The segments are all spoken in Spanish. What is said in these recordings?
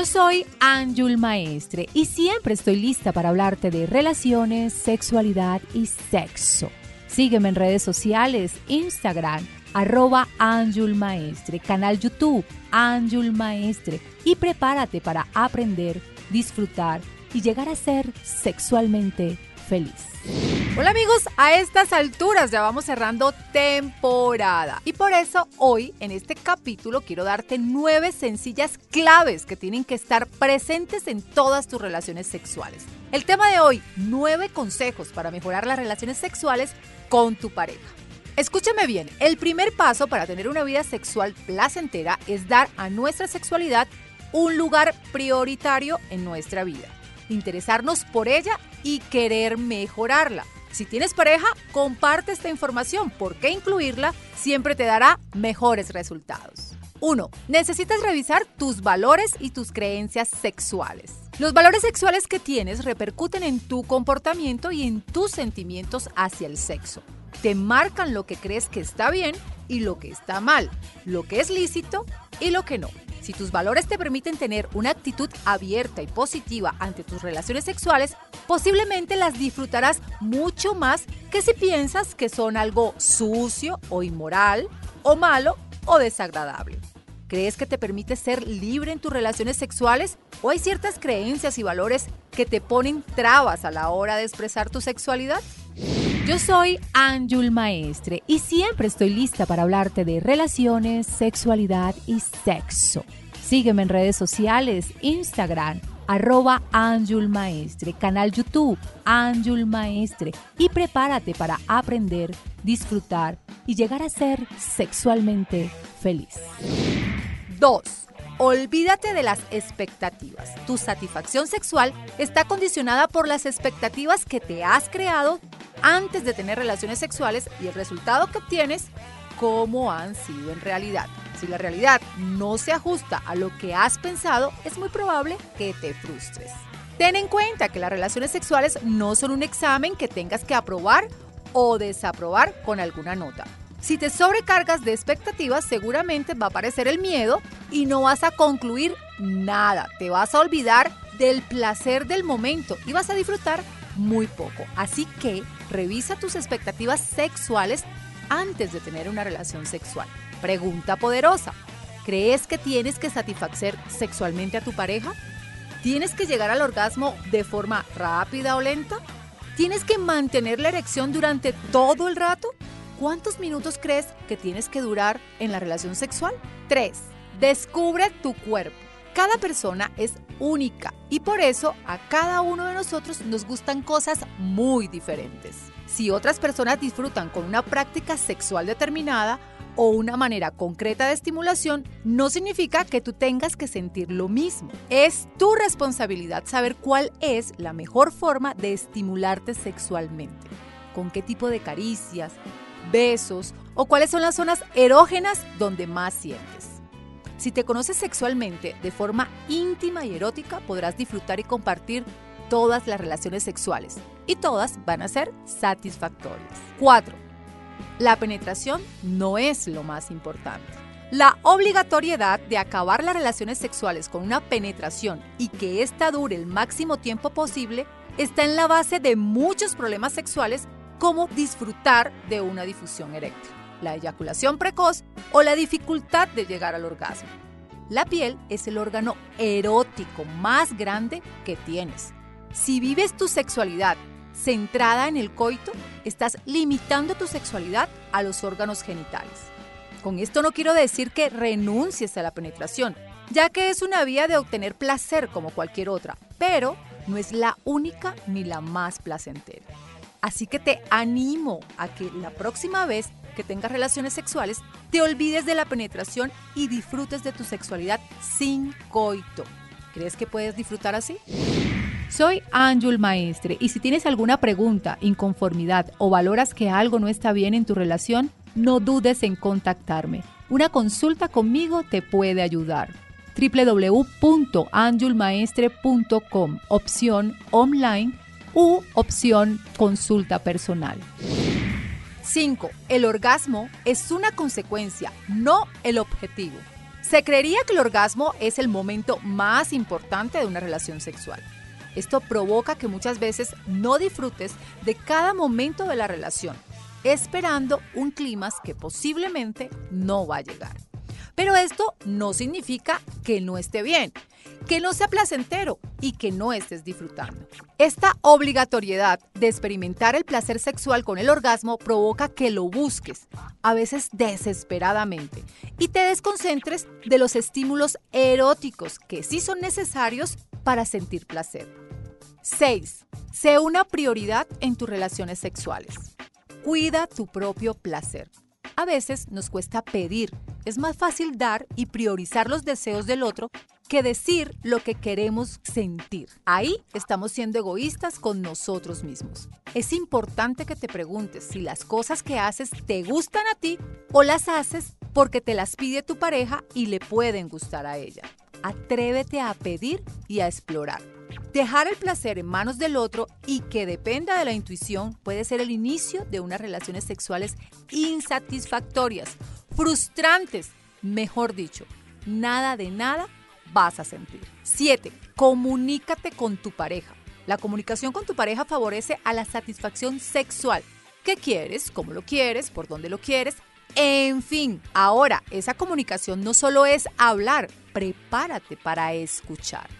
Yo soy Anjul Maestre y siempre estoy lista para hablarte de relaciones, sexualidad y sexo. Sígueme en redes sociales, Instagram, arroba Anjul Maestre, canal YouTube, Anjul Maestre y prepárate para aprender, disfrutar y llegar a ser sexualmente feliz. Hola amigos, a estas alturas ya vamos cerrando temporada y por eso hoy en este capítulo quiero darte nueve sencillas claves que tienen que estar presentes en todas tus relaciones sexuales. El tema de hoy, nueve consejos para mejorar las relaciones sexuales con tu pareja. Escúchame bien, el primer paso para tener una vida sexual placentera es dar a nuestra sexualidad un lugar prioritario en nuestra vida interesarnos por ella y querer mejorarla. Si tienes pareja, comparte esta información porque incluirla siempre te dará mejores resultados. 1. Necesitas revisar tus valores y tus creencias sexuales. Los valores sexuales que tienes repercuten en tu comportamiento y en tus sentimientos hacia el sexo. Te marcan lo que crees que está bien y lo que está mal, lo que es lícito y lo que no. Si tus valores te permiten tener una actitud abierta y positiva ante tus relaciones sexuales, posiblemente las disfrutarás mucho más que si piensas que son algo sucio o inmoral o malo o desagradable. ¿Crees que te permite ser libre en tus relaciones sexuales o hay ciertas creencias y valores que te ponen trabas a la hora de expresar tu sexualidad? Yo soy Anjul Maestre y siempre estoy lista para hablarte de relaciones, sexualidad y sexo. Sígueme en redes sociales, Instagram, arroba Anjul Maestre, canal YouTube, Anjul Maestre y prepárate para aprender, disfrutar y llegar a ser sexualmente feliz. 2. Olvídate de las expectativas. Tu satisfacción sexual está condicionada por las expectativas que te has creado antes de tener relaciones sexuales y el resultado que obtienes, cómo han sido en realidad. Si la realidad no se ajusta a lo que has pensado, es muy probable que te frustres. Ten en cuenta que las relaciones sexuales no son un examen que tengas que aprobar o desaprobar con alguna nota. Si te sobrecargas de expectativas, seguramente va a aparecer el miedo y no vas a concluir nada. Te vas a olvidar del placer del momento y vas a disfrutar muy poco. Así que revisa tus expectativas sexuales antes de tener una relación sexual. Pregunta poderosa. ¿Crees que tienes que satisfacer sexualmente a tu pareja? ¿Tienes que llegar al orgasmo de forma rápida o lenta? ¿Tienes que mantener la erección durante todo el rato? ¿Cuántos minutos crees que tienes que durar en la relación sexual? 3. Descubre tu cuerpo. Cada persona es única y por eso a cada uno de nosotros nos gustan cosas muy diferentes. Si otras personas disfrutan con una práctica sexual determinada o una manera concreta de estimulación, no significa que tú tengas que sentir lo mismo. Es tu responsabilidad saber cuál es la mejor forma de estimularte sexualmente. Con qué tipo de caricias, besos o cuáles son las zonas erógenas donde más sientes. Si te conoces sexualmente de forma íntima y erótica, podrás disfrutar y compartir todas las relaciones sexuales y todas van a ser satisfactorias. 4. La penetración no es lo más importante. La obligatoriedad de acabar las relaciones sexuales con una penetración y que ésta dure el máximo tiempo posible está en la base de muchos problemas sexuales como disfrutar de una difusión eréctil, la eyaculación precoz o la dificultad de llegar al orgasmo. La piel es el órgano erótico más grande que tienes. Si vives tu sexualidad centrada en el coito, estás limitando tu sexualidad a los órganos genitales. Con esto no quiero decir que renuncies a la penetración, ya que es una vía de obtener placer como cualquier otra, pero no es la única ni la más placentera. Así que te animo a que la próxima vez que tengas relaciones sexuales te olvides de la penetración y disfrutes de tu sexualidad sin coito. ¿Crees que puedes disfrutar así? Soy Ángel Maestre y si tienes alguna pregunta, inconformidad o valoras que algo no está bien en tu relación, no dudes en contactarme. Una consulta conmigo te puede ayudar www.anjulmaestre.com, opción online u opción consulta personal. 5. El orgasmo es una consecuencia, no el objetivo. Se creería que el orgasmo es el momento más importante de una relación sexual. Esto provoca que muchas veces no disfrutes de cada momento de la relación, esperando un clima que posiblemente no va a llegar. Pero esto no significa que no esté bien, que no sea placentero y que no estés disfrutando. Esta obligatoriedad de experimentar el placer sexual con el orgasmo provoca que lo busques, a veces desesperadamente, y te desconcentres de los estímulos eróticos que sí son necesarios para sentir placer. 6. Sé una prioridad en tus relaciones sexuales. Cuida tu propio placer. A veces nos cuesta pedir, es más fácil dar y priorizar los deseos del otro que decir lo que queremos sentir. Ahí estamos siendo egoístas con nosotros mismos. Es importante que te preguntes si las cosas que haces te gustan a ti o las haces porque te las pide tu pareja y le pueden gustar a ella. Atrévete a pedir y a explorar. Dejar el placer en manos del otro y que dependa de la intuición puede ser el inicio de unas relaciones sexuales insatisfactorias, frustrantes, mejor dicho, nada de nada vas a sentir. 7. Comunícate con tu pareja. La comunicación con tu pareja favorece a la satisfacción sexual. ¿Qué quieres? ¿Cómo lo quieres? ¿Por dónde lo quieres? En fin, ahora esa comunicación no solo es hablar, prepárate para escuchar.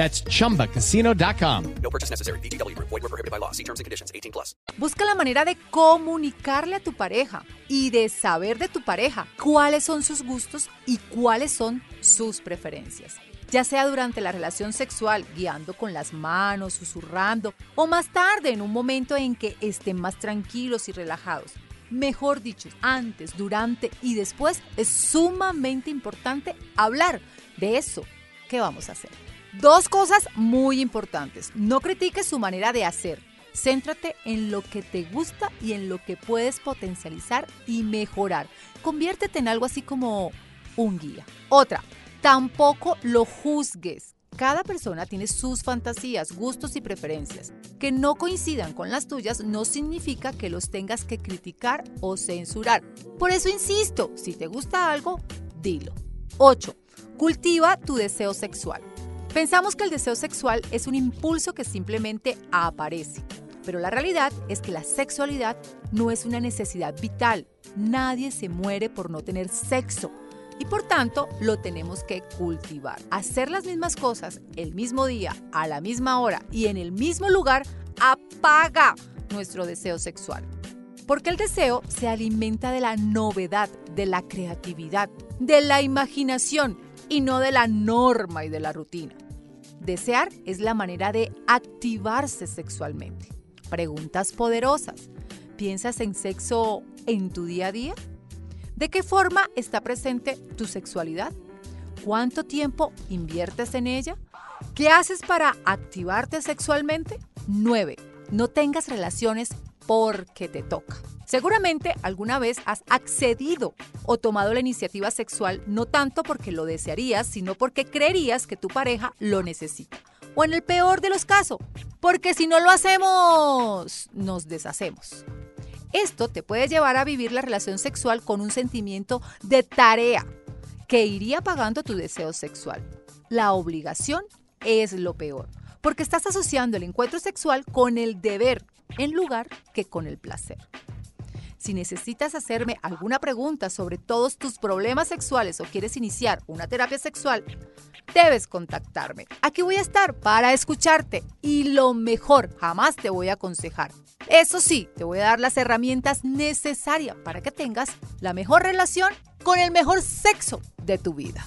That's chumbacasino.com. No purchase necessary. VGW Group. Void were prohibited by law. See terms and conditions. 18 plus. Busca la manera de comunicarle a tu pareja y de saber de tu pareja cuáles son sus gustos y cuáles son sus preferencias. Ya sea durante la relación sexual, guiando con las manos, susurrando, o más tarde en un momento en que estén más tranquilos y relajados. Mejor dicho, antes, durante y después es sumamente importante hablar de eso que vamos a hacer. Dos cosas muy importantes. No critiques su manera de hacer. Céntrate en lo que te gusta y en lo que puedes potencializar y mejorar. Conviértete en algo así como un guía. Otra, tampoco lo juzgues. Cada persona tiene sus fantasías, gustos y preferencias. Que no coincidan con las tuyas no significa que los tengas que criticar o censurar. Por eso insisto, si te gusta algo, dilo. 8. Cultiva tu deseo sexual. Pensamos que el deseo sexual es un impulso que simplemente aparece, pero la realidad es que la sexualidad no es una necesidad vital. Nadie se muere por no tener sexo y por tanto lo tenemos que cultivar. Hacer las mismas cosas el mismo día, a la misma hora y en el mismo lugar apaga nuestro deseo sexual. Porque el deseo se alimenta de la novedad, de la creatividad, de la imaginación y no de la norma y de la rutina. Desear es la manera de activarse sexualmente. Preguntas poderosas. ¿Piensas en sexo en tu día a día? ¿De qué forma está presente tu sexualidad? ¿Cuánto tiempo inviertes en ella? ¿Qué haces para activarte sexualmente? 9. No tengas relaciones porque te toca. Seguramente alguna vez has accedido o tomado la iniciativa sexual no tanto porque lo desearías, sino porque creerías que tu pareja lo necesita. O en el peor de los casos, porque si no lo hacemos, nos deshacemos. Esto te puede llevar a vivir la relación sexual con un sentimiento de tarea que iría pagando tu deseo sexual. La obligación es lo peor, porque estás asociando el encuentro sexual con el deber en lugar que con el placer. Si necesitas hacerme alguna pregunta sobre todos tus problemas sexuales o quieres iniciar una terapia sexual, debes contactarme. Aquí voy a estar para escucharte y lo mejor, jamás te voy a aconsejar. Eso sí, te voy a dar las herramientas necesarias para que tengas la mejor relación con el mejor sexo de tu vida.